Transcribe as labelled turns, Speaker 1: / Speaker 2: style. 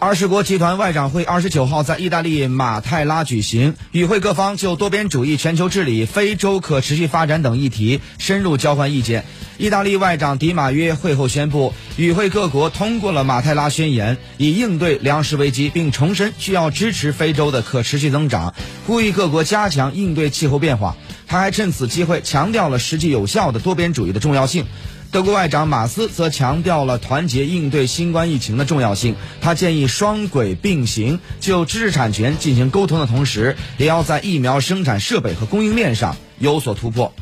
Speaker 1: 二十国集团外长会二十九号在意大利马泰拉举行，与会各方就多边主义、全球治理、非洲可持续发展等议题深入交换意见。意大利外长迪马约会后宣布，与会各国通过了马泰拉宣言，以应对粮食危机，并重申需要支持非洲的可持续增长，呼吁各国加强应对气候变化。他还趁此机会强调了实际有效的多边主义的重要性。德国外长马斯则强调了团结应对新冠疫情的重要性。他建议双轨并行，就知识产权进行沟通的同时，也要在疫苗生产设备和供应链上有所突破。